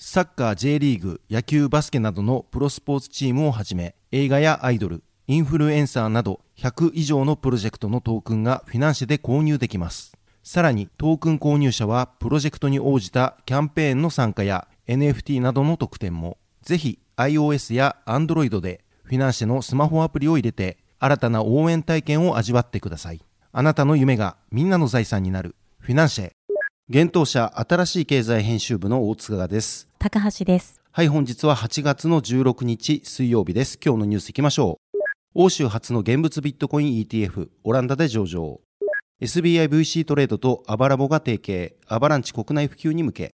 サッカー J リーグ野球バスケなどのプロスポーツチームをはじめ映画やアイドルインフルエンサーなど100以上のプロジェクトのトークンがフィナンシェで購入できます。さらにトークン購入者はプロジェクトに応じたキャンペーンの参加や NFT などの特典もぜひ iOS や Android でフィナンシェのスマホアプリを入れて新たな応援体験を味わってください。あなたの夢がみんなの財産になるフィナンシェ。現当社新しい経済編集部の大塚です。高橋です。はい、本日は8月の16日水曜日です。今日のニュースいきましょう。欧州初の現物ビットコイン ETF、オランダで上場。SBIVC トレードとアバラボが提携、アバランチ国内普及に向け。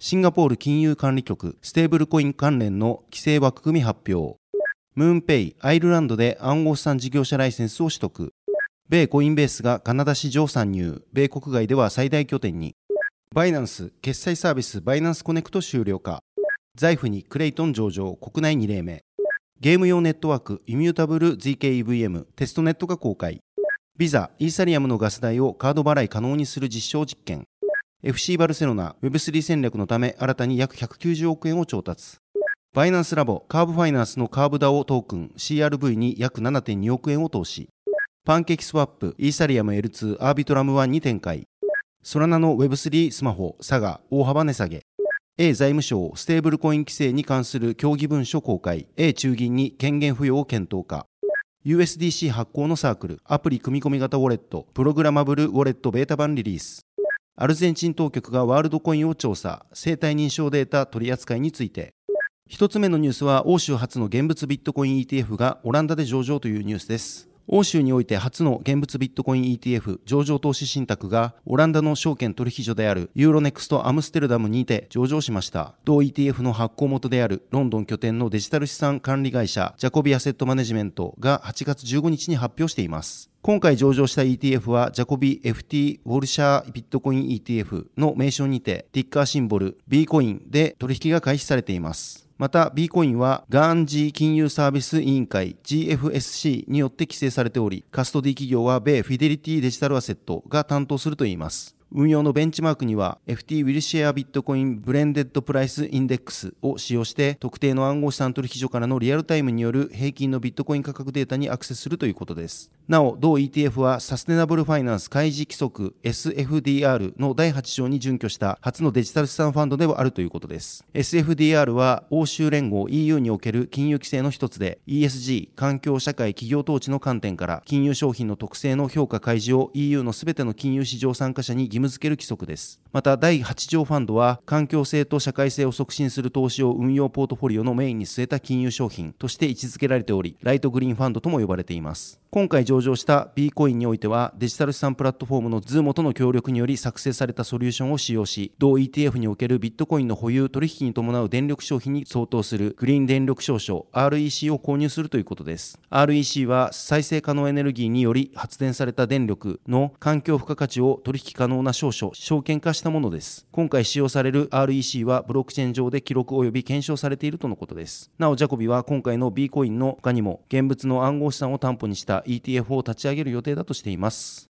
シンガポール金融管理局、ステーブルコイン関連の規制枠組み発表。ムーンペイ、アイルランドで暗号資産事業者ライセンスを取得。米コインベースがカナダ市場参入、米国外では最大拠点に。バイナンス、決済サービスバイナンスコネクト終了か。 Zaif にクレイトン上場、国内2例目。ゲーム用ネットワークイミュータブル ZKEVM テストネットが公開。ビザ、イーサリアムのガス代をカード払い可能にする実証実験。FC バルセロナ Web3 戦略のため新たに約190億円を調達。バイナンスラボカーブファイナンスのカーブダオトークン CRV に約7.2億円を投資。パンケーキスワップイーサリアム L2 アービトラム1に展開。ソラナの Web3 スマホサガ大幅値下げ。A 財務省ステーブルコイン規制に関する協議文書公開。A 中銀に権限付与を検討か。USDC 発行のサークルアプリ組み込み型ウォレットプログラマブルウォレットベータ版リリース。アルゼンチン当局がワールドコインを調査。生体認証データ取り扱いについて。一つ目のニュースは欧州初の現物ビットコイン ETF がオランダで上場というニュースです。欧州において初の現物ビットコイン ETF 上場投資信託がオランダの証券取引所であるユーロネクストアムステルダムにて上場しました。同 ETF の発行元であるロンドン拠点のデジタル資産管理会社ジャコビアセットマネジメントが8月15日に発表しています。今回上場した ETF はジャコビ FT ウィルシャービットコイン ETF の名称にてティッカーシンボル B コインで取引が開始されています。また B コインはガーンジー金融サービス委員会 GFSC によって規制されており、カストディ企業は米フィデリティデジタルアセットが担当するといいます。運用のベンチマークには FT ウィルシャービットコインブレンデッドプライスインデックスを使用して特定の暗号資産取引所からのリアルタイムによる平均のビットコイン価格データにアクセスするということです。なお、同 ETF はサステナブルファイナンス開示規則 SFDR の第8条に準拠した初のデジタル資産ファンドではあるということです。SFDR は欧州連合 EU における金融規制の一つで ESG 環境社会企業統治の観点から金融商品の特性の評価開示を EU のすべての金融市場参加者に義務付ける規則です。また、第8条ファンドは、環境性と社会性を促進する投資を運用ポートフォリオのメインに据えた金融商品として位置づけられており、ライトグリーンファンドとも呼ばれています。今回上場した B コインにおいては、デジタル資産プラットフォームのズーモとの協力により作成されたソリューションを使用し、同 ETF におけるビットコインの保有取引に伴う電力消費に相当するグリーン電力証書 REC を購入するということです。REC は再生可能エネルギーにより発電された電力の環境付加価値を取引可能な証書、証券化したものです。今回使用される REC はブロックチェーン上で記録及び検証されているとのことです。なお、ジャコビは今回の B コインの他にも現物の暗号資産を担保にした ETF を立ち上げる予定だとしています。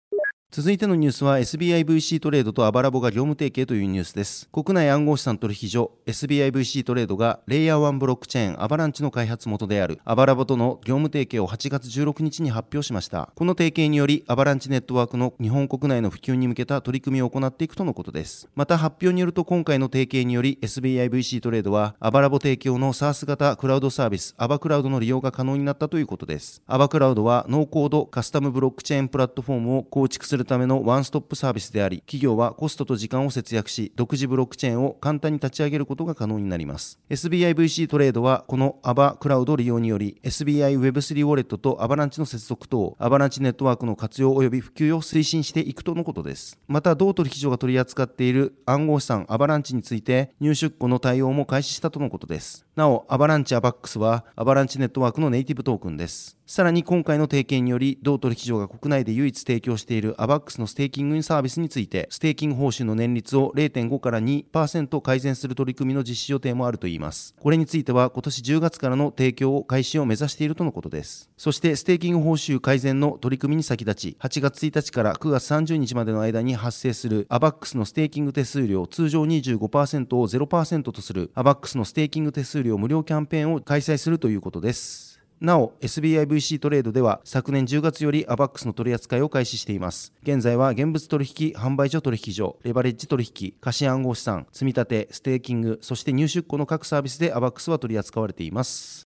続いてのニュースは SBIVC トレードとアバラボが業務提携というニュースです。国内暗号資産取引所 SBIVC トレードがレイヤー1ブロックチェーンアバランチの開発元であるアバラボとの業務提携を8月16日に発表しました。この提携によりアバランチネットワークの日本国内の普及に向けた取り組みを行っていくとのことです。また発表によると今回の提携により SBIVC トレードはアバラボ提供の SARS 型クラウドサービスアバクラウドの利用が可能になったということです。アバクラウドはノーコードカスタムブロックチェーンプラットフォームを構築するるためのワンストップサービスであり、企業はコストと時間を節約し、独自ブロックチェーンを簡単に立ち上げることが可能になります。SBIVC トレードは、このアバクラウド利用により、SBI Web3 ウォレットとアバランチの接続等、アバランチネットワークの活用及び普及を推進していくとのことです。また、同取引所が取り扱っている暗号資産アバランチについて、入出庫の対応も開始したとのことです。なお、アバランチアバックスは、アバランチネットワークのネイティブトークンです。さらに今回の提携により、同取引所が国内で唯一提供しているアバックスのステーキングサービスについて、ステーキング報酬の年率を0.5から2%改善する取り組みの実施予定もあるといいます。これについては今年10月からの提供を開始を目指しているとのことです。そして、ステーキング報酬改善の取り組みに先立ち、8月1日から9月30日までの間に発生するアバックスのステーキング手数料通常25%を0%とする AVAX のステーキング手数料無料キャンペーンを開催するということです。なお、SBIVC トレードでは昨年10月より AVAX の取り扱いを開始しています。現在は現物取引販売所取引所、レバレッジ取引、貸暗号資産、積み立て、ステーキング、そして入出庫の各サービスで AVAX は取り扱われています。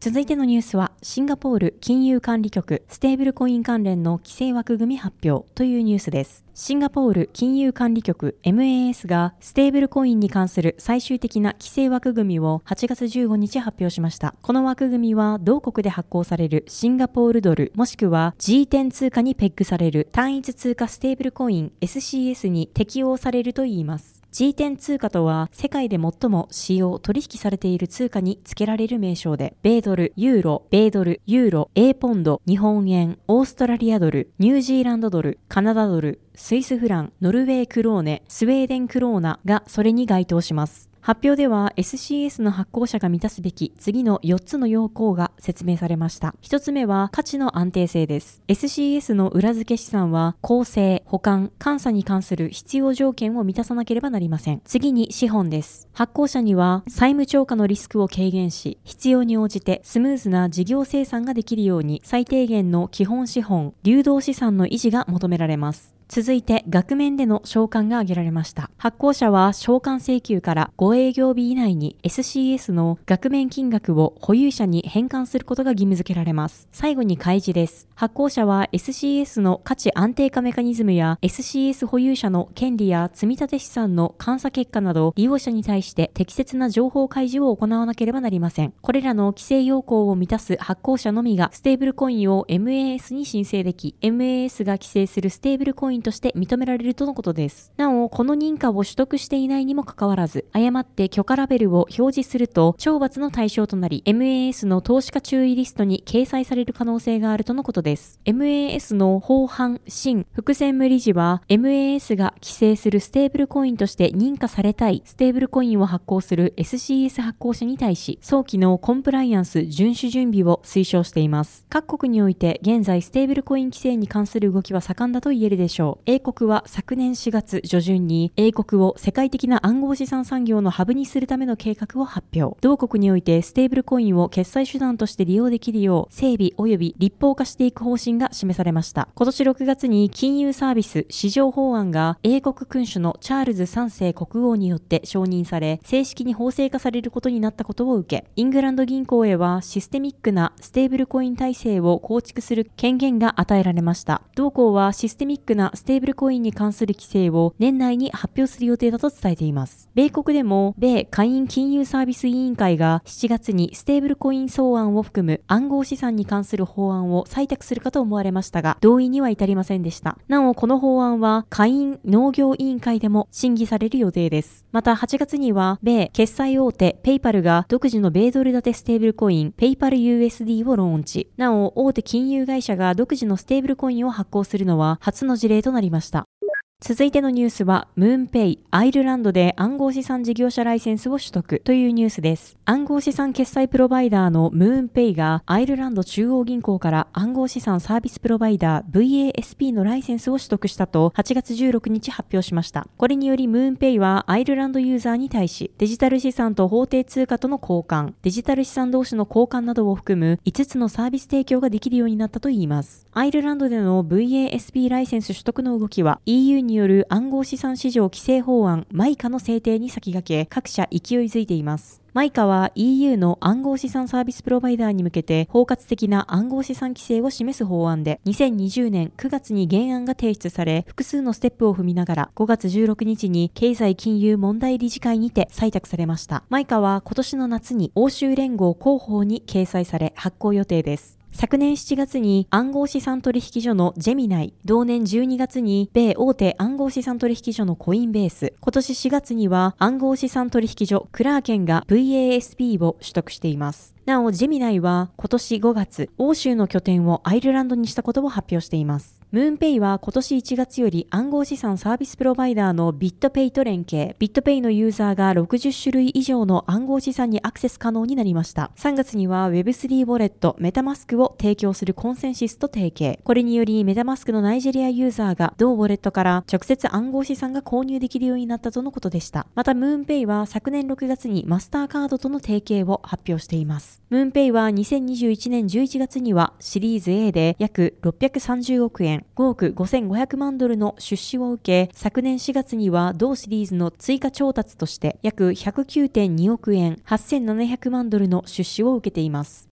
続いてのニュースは、シンガポール金融管理局ステーブルコイン関連の規制枠組み発表というニュースです。シンガポール金融管理局 MAS がステーブルコインに関する最終的な規制枠組みを8月15日発表しました。この枠組みは同国で発行されるシンガポールドルもしくは G10 通貨にペッグされる単一通貨ステーブルコイン SCS に適用されるといいます。G10 通貨とは世界で最も使用、取引されている通貨に付けられる名称で、米ドル、ユーロ、米ドル、ユーロ、A ポンド、日本円、オーストラリアドル、ニュージーランドドル、カナダドル、スイスフラン、ノルウェークローネ、スウェーデンクローナがそれに該当します。発表では SCS の発行者が満たすべき次の4つの要項が説明されました。1つ目は価値の安定性です。SCS の裏付け資産は構成、保管、監査に関する必要条件を満たさなければなりません。次に資本です。発行者には債務超過のリスクを軽減し、必要に応じてスムーズな事業生産ができるように最低限の基本資本、流動資産の維持が求められます。続いて、額面での償還が挙げられました。発行者は償還請求から5営業日以内に SCS の額面金額を保有者に返還することが義務付けられます。最後に開示です。発行者は SCS の価値安定化メカニズムや SCS 保有者の権利や積立資産の監査結果など利用者に対して適切な情報開示を行わなければなりません。これらの規制要項を満たす発行者のみがステーブルコインを MAS に申請でき、MAS が規制するステーブルコインンとして認められるとのことです。なお、この認可を取得していないにもかかわらず、誤って許可ラベルを表示すると、懲罰の対象となり、MAS の投資家注意リストに掲載される可能性があるとのことです。MAS のホー・ハーン・シン副専務理事は、MAS が規制するステーブルコインとして認可されたいステーブルコインを発行する SCS 発行者に対し、早期のコンプライアンス遵守準備を推奨しています。各国において現在ステーブルコイン規制に関する動きは盛んだと言えるでしょう。英国は昨年4月上旬に英国を世界的な暗号資産産業のハブにするための計画を発表。同国においてステーブルコインを決済手段として利用できるよう整備及び立法化していく方針が示されました。今年6月に金融サービス市場法案が英国君主のチャールズ3世国王によって承認され、正式に法制化されることになったことを受け、イングランド銀行へはシステミックなステーブルコイン体制を構築する権限が与えられました。同行はシステミックなステーブルコインに関する規制を年内に発表する予定だと伝えています。米国でも、米下院金融サービス委員会が7月にステーブルコイン草案を含む暗号資産に関する法案を採択するかと思われましたが、同意には至りませんでした。なお、この法案は下院農業委員会でも審議される予定です。また8月には、米決済大手ペイパルが独自の米ドル建てステーブルコインペイパル USD をローンチ。なお、大手金融会社が独自のステーブルコインを発行するのは初の事例ととなりました。続いてのニュースは、ムーンペイ、アイルランドで暗号資産事業者ライセンスを取得というニュースです。暗号資産決済プロバイダーのムーンペイがアイルランド中央銀行から暗号資産サービスプロバイダー VASP のライセンスを取得したと8月16日発表しました。これによりムーンペイはアイルランドユーザーに対しデジタル資産と法定通貨との交換、デジタル資産同士の交換などを含む5つのサービス提供ができるようになったといいます。アイルランドでの VASP ライセンス取得の動きは EU にによる暗号資産市場規制法案マイカの制定に先駆け各社勢いづいています。マイカは EU の暗号資産サービスプロバイダーに向けて包括的な暗号資産規制を示す法案で2020年9月に原案が提出され複数のステップを踏みながら5月16日に経済金融問題理事会にて採択されました。マイカは今年の夏に欧州連合広報に掲載され発行予定です。昨年7月に暗号資産取引所のジェミナイ、同年12月に米大手暗号資産取引所のコインベース、今年4月には暗号資産取引所クラーケンが VASP を取得しています。なお、ジェミナイは今年5月、欧州の拠点をアイルランドにしたことを発表しています。ムーンペイは今年1月より暗号資産サービスプロバイダーのビットペイと連携。ビットペイのユーザーが60種類以上の暗号資産にアクセス可能になりました。3月には Web3 ウォレットメタマスクを提供するコンセンシスと提携。これによりメタマスクのナイジェリアユーザーが同ウォレットから直接暗号資産が購入できるようになったとのことでした。またムーンペイは昨年6月にマスターカードとの提携を発表しています。ムーンペイは2021年11月にはシリーズ A で約630億円、5億5500万ドルの出資を受け、昨年4月には同シリーズの追加調達として約109.2億円、8700万ドルの出資を受けています。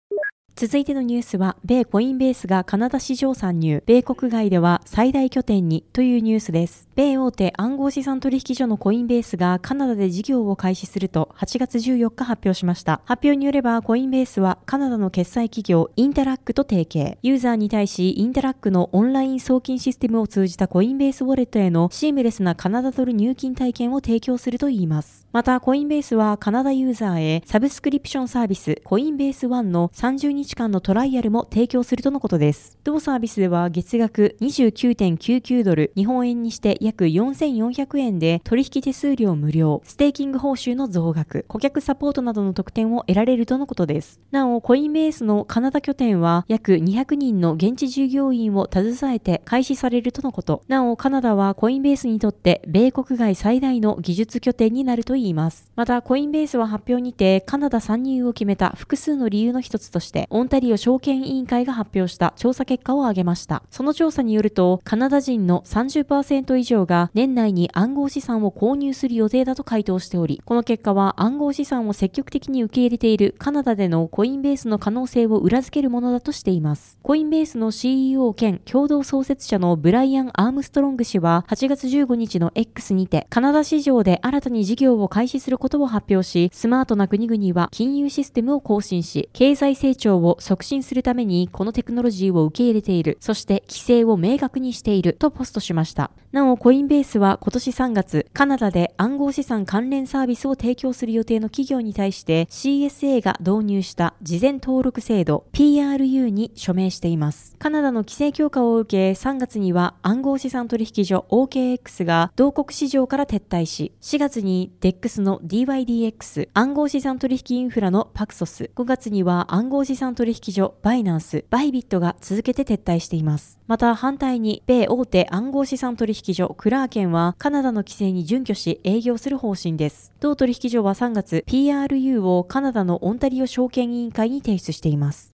続いてのニュースは、米コインベースがカナダ市場参入、米国外では最大拠点にというニュースです。米大手暗号資産取引所のコインベースがカナダで事業を開始すると8月14日発表しました。発表によれば、コインベースはカナダの決済企業インタラックと提携。ユーザーに対し、インタラックのオンライン送金システムを通じたコインベースウォレットへのシームレスなカナダドル入金体験を提供するといいます。また、コインベースはカナダユーザーへサブスクリプションサービスコインベース1の30日間のトライアルも提供するとのことです。同サービスでは月額29.99ドル、日本円にして約4400円で取引手数料無料、ステーキング報酬の増額、顧客サポートなどの特典を得られるとのことです。なお、コインベースのカナダ拠点は約200人の現地従業員を携えて開始されるとのこと。なお、カナダはコインベースにとって米国外最大の技術拠点になるといいます。また、コインベースは発表にてカナダ参入を決めた複数の理由の一つとして、オンタリオ証券委員会が発表した調査結果を挙げました。その調査によると、カナダ人の30%以上が年内に暗号資産を購入する予定だと回答しており、この結果は暗号資産を積極的に受け入れているカナダでのコインベースの可能性を裏付けるものだとしています。コインベースの CEO 兼共同創設者のブライアン・アームストロング氏は8月15日の X にて、カナダ市場で新たに事業を開始することを発表し、スマートな国々は金融システムを更新し、経済成長を促進するためにこのテクノロジーを受け入れている。そして規制を明確にしているとポストしました。なお、コインベースは今年3月、カナダで暗号資産関連サービスを提供する予定の企業に対して CSA が導入した事前登録制度 PRU に署名しています。カナダの規制強化を受け、3月には暗号資産取引所 OKX が同国市場から撤退し、4月に DEX の dYdX、暗号資産取引インフラのパクソス、5月には暗号資産取引所バイナンス、バイビットが続けて撤退しています。また反対に、米大手暗号資産取引所クラーケンはカナダの規制に準拠し営業する方針です。同取引所は3月、PRU をカナダのオンタリオ証券委員会に提出しています。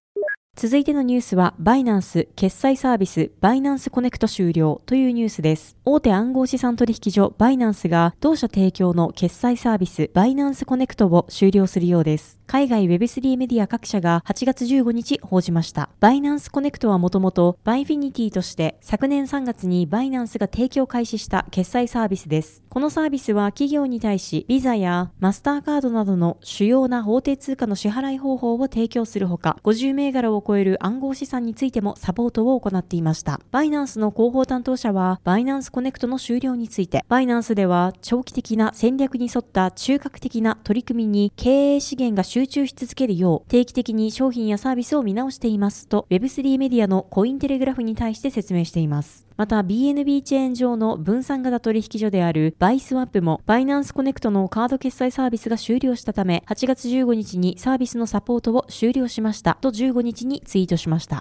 続いてのニュースは、バイナンス決済サービスバイナンスコネクト終了というニュースです。大手暗号資産取引所バイナンスが同社提供の決済サービスバイナンスコネクトを終了するようです。海外 Web3 メディア各社が8月15日報じました。バイナンスコネクトはもともとバイフィニティとして昨年3月にバイナンスが提供開始した決済サービスです。このサービスは企業に対しビザやマスターカードなどの主要な法定通貨の支払い方法を提供するほか、50銘柄を超える暗号資産についてもサポートを行っていました。バイナンスの広報担当者はバイナンスコネクトの終了について、バイナンスでは長期的な戦略に沿った中核的な取り組みに経営資源が集集中し続けるよう定期的に商品やサービスを見直していますと Web3 メディアのコインテレグラフに対して説明しています。また BNB チェーン上の分散型取引所であるバイスワップもバイナンスコネクトのカード決済サービスが終了したため8月15日にサービスのサポートを終了しましたと15日にツイートしました。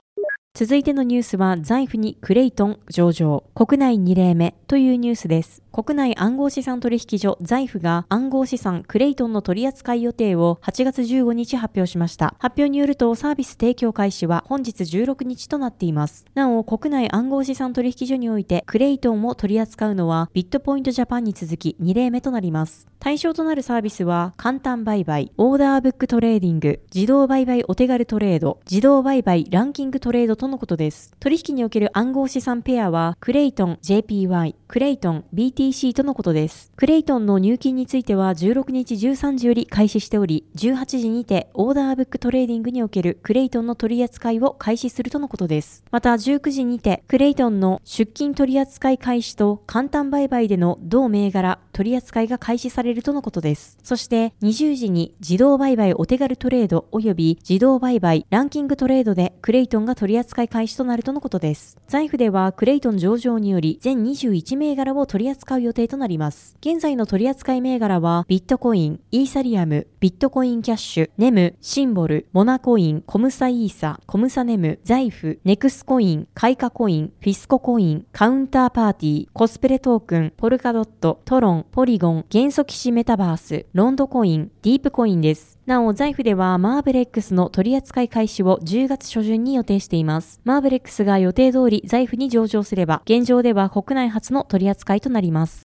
続いてのニュースは Zaif にクレイトン上場国内2例目というニュースです。国内暗号資産取引所 Zaif が暗号資産クレイトンの取扱い予定を8月15日発表しました。発表によるとサービス提供開始は本日16日となっています。なお、国内暗号資産取引所においてクレイトンを取り扱うのはビットポイントジャパンに続き2例目となります。対象となるサービスは簡単売買、オーダーブックトレーディング、自動売買お手軽トレード、自動売買ランキングトレードとのことです。取引における暗号資産ペアはクレイトン JPY、クレイトン BT BTC とのことです。クレイトンの入金については16日13時より開始しており、18時にてオーダーブックトレーディングにおけるクレイトンの取り扱いを開始するとのことです。また19時にてクレイトンの出金取扱い開始と簡単売買での同銘柄取扱いが開始されるとのことです。そして20時に自動売買お手軽トレード及び自動売買ランキングトレードでクレイトンが取扱い開始となるとのことです。 Zaif ではクレイトン上場により全21銘柄を取り扱う予定となります。現在の取扱い銘柄は、ビットコイン、イーサリアム、ビットコインキャッシュ、ネム、シンボル、モナコイン、コムサイーサ、コムサネム、 Zaif、ネクスコイン、カイカコイン、フィスココイン、カウンターパーティー、コスプレトークン、ポルカドット、トロン、ポリゴン、元素騎士メタバース、ロンドコイン、ディープコインです。なお、 Zaif ではマーブレックスの取扱い開始を10月初旬に予定しています。マーブレックスが予定通り Zaif に上場すれば、現状では国内初の取扱いとなります。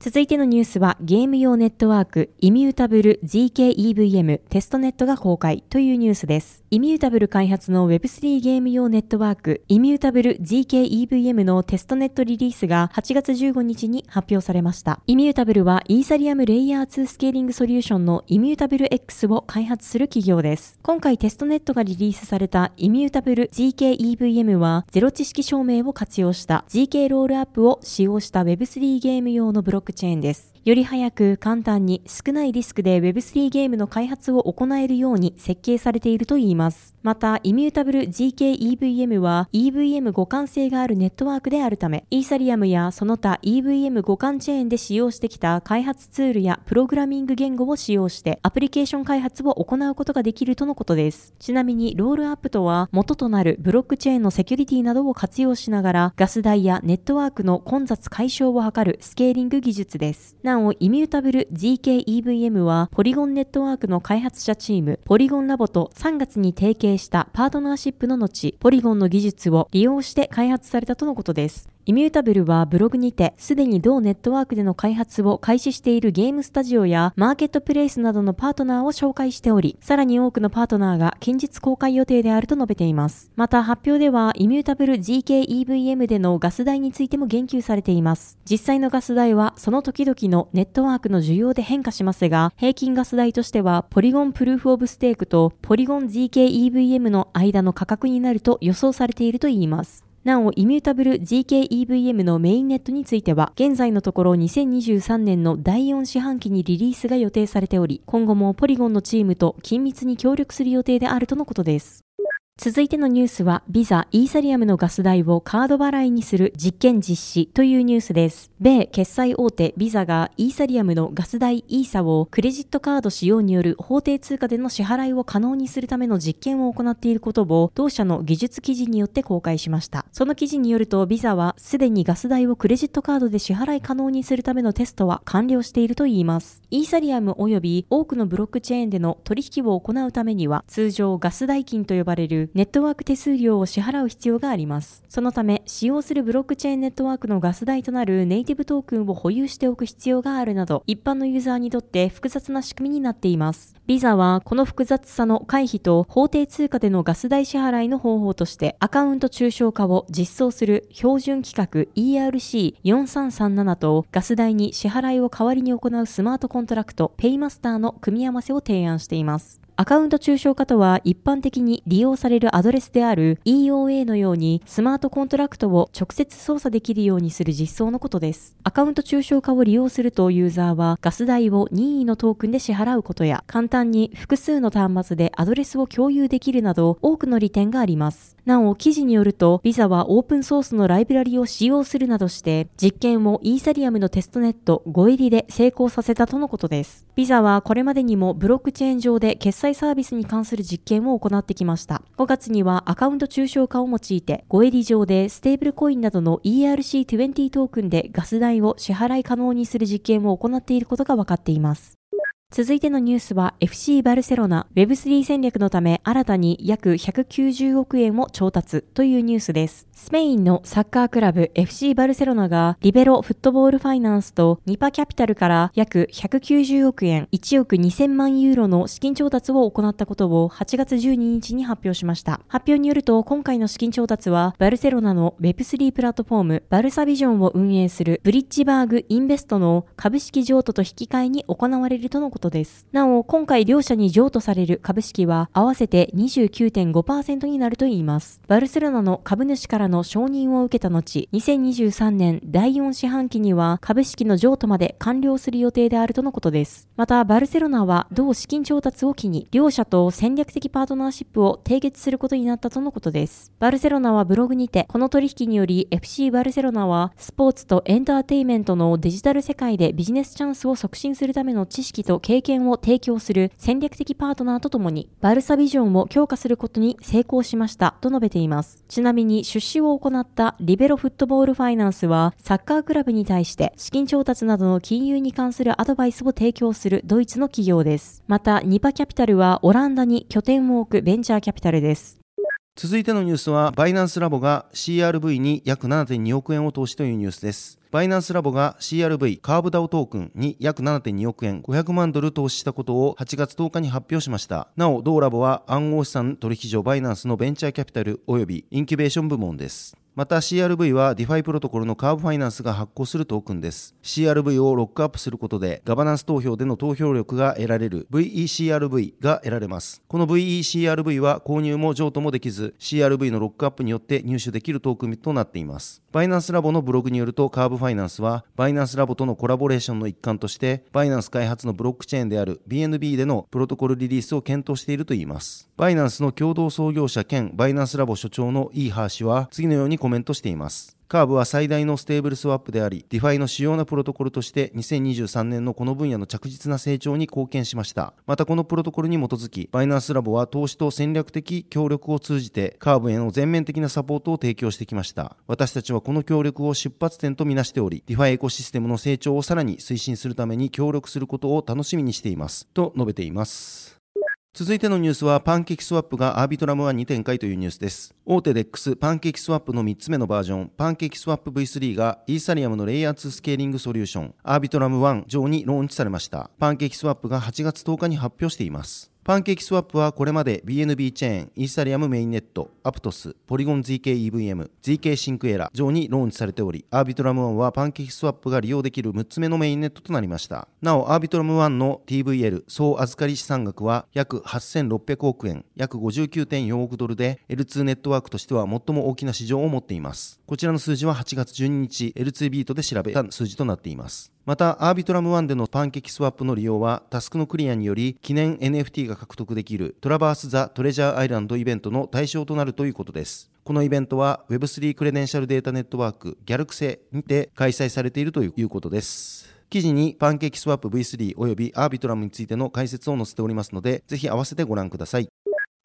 続いてのニュースはゲーム用ネットワークイミュータブル ZKEVM テストネットが公開というニュースです。イミュータブル開発の Web3 ゲーム用ネットワークイミュータブル ZKEVM のテストネットリリースが8月15日に発表されました。イミュータブルはイーサリアムレイヤー2スケーリングソリューションのイミュータブル X を開発する企業です。今回テストネットがリリースされたイミュータブル ZKEVM はゼロ知識証明を活用した ZK ロールアップを使用した Web3 ゲーム用のブロックチェーンです。より早く簡単に少ないリスクで Web3 ゲームの開発を行えるように設計されているといいます。また、イミュータブル GKEVM は EVM 互換性があるネットワークであるため、イーサリアムやその他 EVM 互換チェーンで使用してきた開発ツールやプログラミング言語を使用してアプリケーション開発を行うことができるとのことです。ちなみに、ロールアップとは元となるブロックチェーンのセキュリティなどを活用しながらガス代やネットワークの混雑解消を図るスケーリング技術です。なお、イミュータブル GKEVM は、ポリゴンネットワークの開発者チーム、ポリゴンラボと3月に提携したパートナーシップの後、ポリゴンの技術を利用して開発されたとのことです。イミュータブルはブログにて、すでに同ネットワークでの開発を開始しているゲームスタジオやマーケットプレイスなどのパートナーを紹介しており、さらに多くのパートナーが近日公開予定であると述べています。また発表では、イミュータブル GKEVM でのガス代についても言及されています。実際のガス代は、その時々のネットワークの需要で変化しますが、平均ガス代としては、ポリゴンプルーフオブステークとポリゴン GKEVM の間の価格になると予想されているといいます。なお、イミュータブル GKEVM のメインネットについては、現在のところ2023年の第4四半期にリリースが予定されており、今後もポリゴンのチームと緊密に協力する予定であるとのことです。続いてのニュースは、ビザ、イーサリアムのガス代をカード払いにする実験実施というニュースです。米決済大手ビザがイーサリアムのガス代イーサをクレジットカード使用による法定通貨での支払いを可能にするための実験を行っていることを同社の技術記事によって公開しました。その記事によるとビザはすでにガス代をクレジットカードで支払い可能にするためのテストは完了しているといいます。イーサリアム及び多くのブロックチェーンでの取引を行うためには通常ガス代金と呼ばれるネットワーク手数料を支払う必要があります。そのため、使用するブロックチェーンネットワークのガス代となるネイティブトークンを保有しておく必要があるなど、一般のユーザーにとって複雑な仕組みになっています。ビザは、この複雑さの回避と法定通貨でのガス代支払いの方法として、アカウント抽象化を実装する標準規格 ERC4337 とガス代に支払いを代わりに行うスマートコントラクトペイマスターの組み合わせを提案しています。アカウント抽象化とは一般的に利用されるアドレスである EOA のようにスマートコントラクトを直接操作できるようにする実装のことです。アカウント抽象化を利用するとユーザーはガス代を任意のトークンで支払うことや簡単に複数の端末でアドレスを共有できるなど多くの利点があります。なお、記事によると、ビザはオープンソースのライブラリを使用するなどして、実験をイーサリアムのテストネット5入りで成功させたとのことです。ビザはこれまでにもブロックチェーン上で決済サービスに関する実験を行ってきました。5月にはアカウント抽象化を用いて、5入り上でステーブルコインなどの ERC20 トークンでガス代を支払い可能にする実験を行っていることが分かっています。続いてのニュースは FC バルセロナ Web3 戦略のため新たに約190億円を調達というニュースです。スペインのサッカークラブ FC バルセロナがリベロフットボールファイナンスとニパキャピタルから約190億円1億2000万ユーロの資金調達を行ったことを8月12日に発表しました。発表によると今回の資金調達はバルセロナの Web3 プラットフォームバルサビジョンを運営するブリッジバーグインベストの株式譲渡と引き換えに行われるとのことです。なお今回両社に譲渡される株式は合わせて29.5%になるといいます。バルセロナの株主からの承認を受けた後、2023年第4四半期には株式の譲渡まで完了する予定であるとのことです。また、バルセロナは同資金調達を機に、両社と戦略的パートナーシップを締結することになったとのことです。バルセロナはブログにて、この取引により FC バルセロナは、スポーツとエンターテイメントのデジタル世界でビジネスチャンスを促進するための知識と経験を提供する戦略的パートナーとともに、バルサビジョンを強化することに成功しましたと述べています。ちなみに出資を行ったリベロフットボールファイナンスは、サッカークラブに対して資金調達などの金融に関するアドバイスを提供するドイツの企業です。また、ニパキャピタルはオランダに拠点を置くベンチャーキャピタルです。続いてのニュースは、バイナンスラボが CRV に約7.2億円を投資というニュースです。バイナンスラボが CRV カーブダオトークンに約7.2億円500万ドル投資したことを8月10日に発表しました。なお、同ラボは暗号資産取引所バイナンスのベンチャーキャピタル及びインキュベーション部門です。また CRV は DeFi プロトコルのカーブファイナンスが発行するトークンです。CRV をロックアップすることでガバナンス投票での投票力が得られる VECRV が得られます。この VECRV は購入も譲渡もできず CRV のロックアップによって入手できるトークンとなっています。バイナンスラボのブログによるとカーブファイナンスはバイナンスラボとのコラボレーションの一環としてバイナンス開発のブロックチェーンである BNB でのプロトコルリリースを検討しているといいます。バイナンスの共同創業者兼バイナンスラボ所長のイーハー氏は次のようにコメントメントしています。カーブは最大のステーブルスワップであり、DeFi の主要なプロトコルとして2023年のこの分野の着実な成長に貢献しました。またこのプロトコルに基づき、バイナンスラボは投資と戦略的協力を通じて、カーブへの全面的なサポートを提供してきました。私たちはこの協力を出発点とみなしており、DeFi エコシステムの成長をさらに推進するために協力することを楽しみにしています。と述べています。続いてのニュースはパンケーキスワップがアービトラム1に展開というニュースです。大手 DEX パンケーキスワップの3つ目のバージョンパンケーキスワップ V3 がイーサリアムのレイヤー2スケーリングソリューションアービトラム1上にローンチされました。パンケーキスワップが8月10日に発表しています。パンケーキスワップはこれまで BNB チェーン、イーサリアムメインネット、アプトス、ポリゴン ZKEVM、ZK シンクエラ上にローンチされており、アービトラム1はパンケーキスワップが利用できる6つ目のメインネットとなりました。なお、アービトラム1の TVL 総預かり資産額は約8600億円、約59.4億ドルで L2 ネットワークとしては最も大きな市場を持っています。こちらの数字は8月12日 L2 ビートで調べた数字となっています。また、アービトラム1でのパンケーキスワップの利用は、タスクのクリアにより記念 NFT が獲得できるトラバース・ザ・トレジャー・アイランドイベントの対象となるということです。このイベントは Web3 クレデンシャルデータネットワークギャルクセにて開催されているということです。記事にパンケーキスワップ V3 およびアービトラムについての解説を載せておりますので、ぜひ合わせてご覧ください。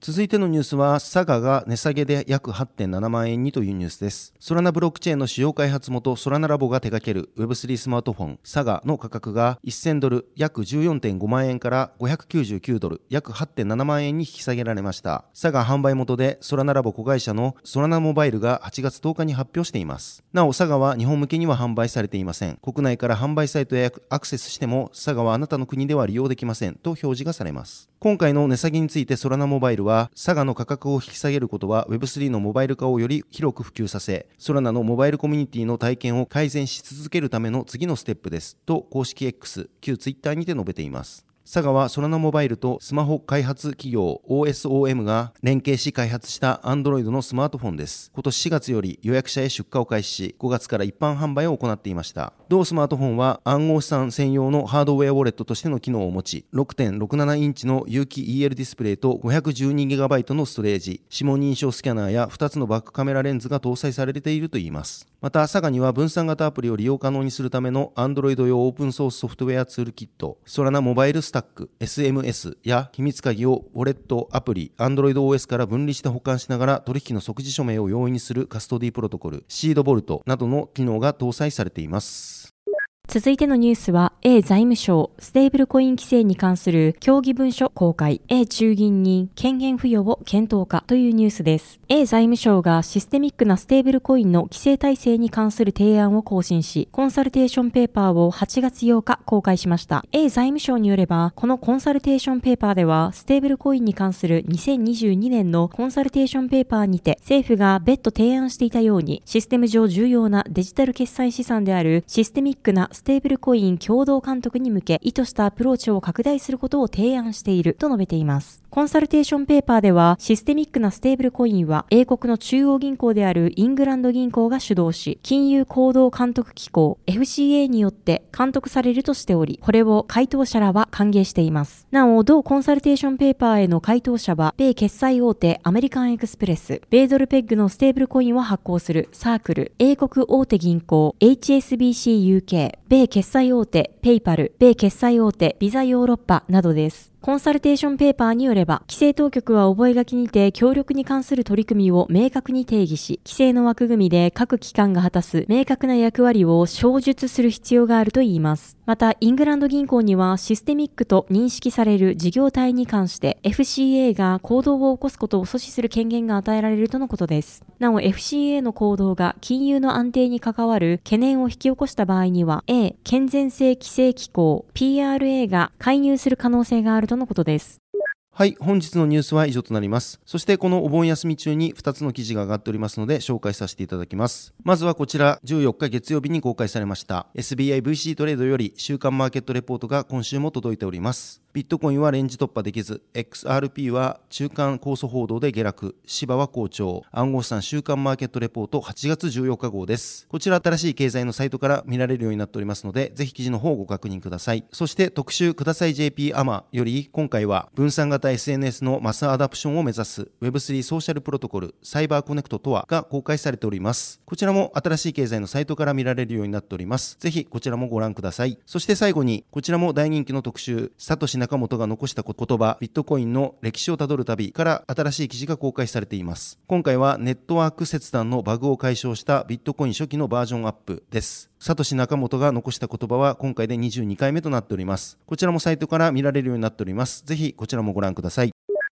続いてのニュースは、サガが値下げで約8.7万円にというニュースです。ソラナブロックチェーンの主要開発元ソラナラボが手掛ける Web3 スマートフォンサガの価格が1000ドル約14.5万円から599ドル約8.7万円に引き下げられました。サガ販売元でソラナラボ子会社のソラナモバイルが8月10日に発表しています。なお、サガは日本向けには販売されていません。国内から販売サイトへアクセスしても、サガはあなたの国では利用できませんと表示がされます。今回の値下げについてソラナモバイルは、サガの価格を引き下げることは Web3 のモバイル化をより広く普及させ、ソラナのモバイルコミュニティの体験を改善し続けるための次のステップですと公式 X、旧 Twitter にて述べています。佐賀はソラナモバイルとスマホ開発企業 OSOM が連携し開発した Android のスマートフォンです。今年4月より予約者へ出荷を開始し、5月から一般販売を行っていました。同スマートフォンは暗号資産専用のハードウェアウォレットとしての機能を持ち、6.67インチの有機 EL ディスプレイと 512GB のストレージ、指紋認証スキャナーや2つのバックカメラレンズが搭載されているといいます。また、サガには分散型アプリを利用可能にするための Android 用オープンソースソフトウェアツールキット、ソラナモバイルスタック、SMS や秘密鍵をウォレットアプリ、Android OS から分離して保管しながら取引の即時署名を容易にするカストディプロトコル、シードボルトなどの機能が搭載されています。続いてのニュースは、A 財務省、ステーブルコイン規制に関する協議文書公開、A 中銀に権限付与を検討かというニュースです。A 財務省がシステミックなステーブルコインの規制体制に関する提案を更新し、コンサルテーションペーパーを8月8日公開しました。A 財務省によれば、このコンサルテーションペーパーでは、ステーブルコインに関する2022年のコンサルテーションペーパーにて、政府が別途提案していたように、システム上重要なデジタル決済資産であるシステミックなステーブルコイン共同監督に向け、意図したアプローチを拡大することを提案していると述べています。コンサルテーションペーパーでは、システミックなステーブルコインは、英国の中央銀行であるイングランド銀行が主導し、金融行動監督機構 FCA によって監督されるとしており、これを回答者らは歓迎しています。なお、同コンサルテーションペーパーへの回答者は、米決済大手アメリカンエクスプレス、米ドルペッグのステーブルコインを発行するサークル、英国大手銀行 HSBC UK、米決済大手ペイパル、米決済大手ビザヨーロッパなどです。コンサルテーションペーパーによれば、規制当局は覚書にて協力に関する取り組みを明確に定義し、規制の枠組みで各機関が果たす明確な役割を詳述する必要があるといいます。また、イングランド銀行にはシステミックと認識される事業体に関して FCA が行動を起こすことを阻止する権限が与えられるとのことです。なお FCA の行動が金融の安定に関わる懸念を引き起こした場合には A、健全性規制機構 PRA が介入する可能性があるととのことです。はい、本日のニュースは以上となります。そしてこのお盆休み中に2つの記事が上がっておりますので紹介させていただきます。まずはこちら、14日月曜日に公開されました SBIVC トレードより週間マーケットレポートが今週も届いております。ビットコインはレンジ突破できず、XRP は中間高速報道で下落、シバは好調、暗号資産週間マーケットレポート8月14日号です。こちら新しい経済のサイトから見られるようになっておりますので、ぜひ記事の方をご確認ください。そして特集ください JP アマより、今回は分散型 SNS のマスアダプションを目指す Web3 ソーシャルプロトコル CyberConnect とはが公開されております。こちらも新しい経済のサイトから見られるようになっております。ぜひこちらもご覧ください。そして最後に、こちらも大人気の特集、サトシ中本が残した言葉、ビットコインの歴史をたどる旅から新しい記事が公開されています。今回はネットワーク切断のバグを解消したビットコイン初期のバージョンアップです。サトシ中本が残した言葉は今回で22回目となっております。こちらもサイトから見られるようになっております。ぜひこちらもご覧ください。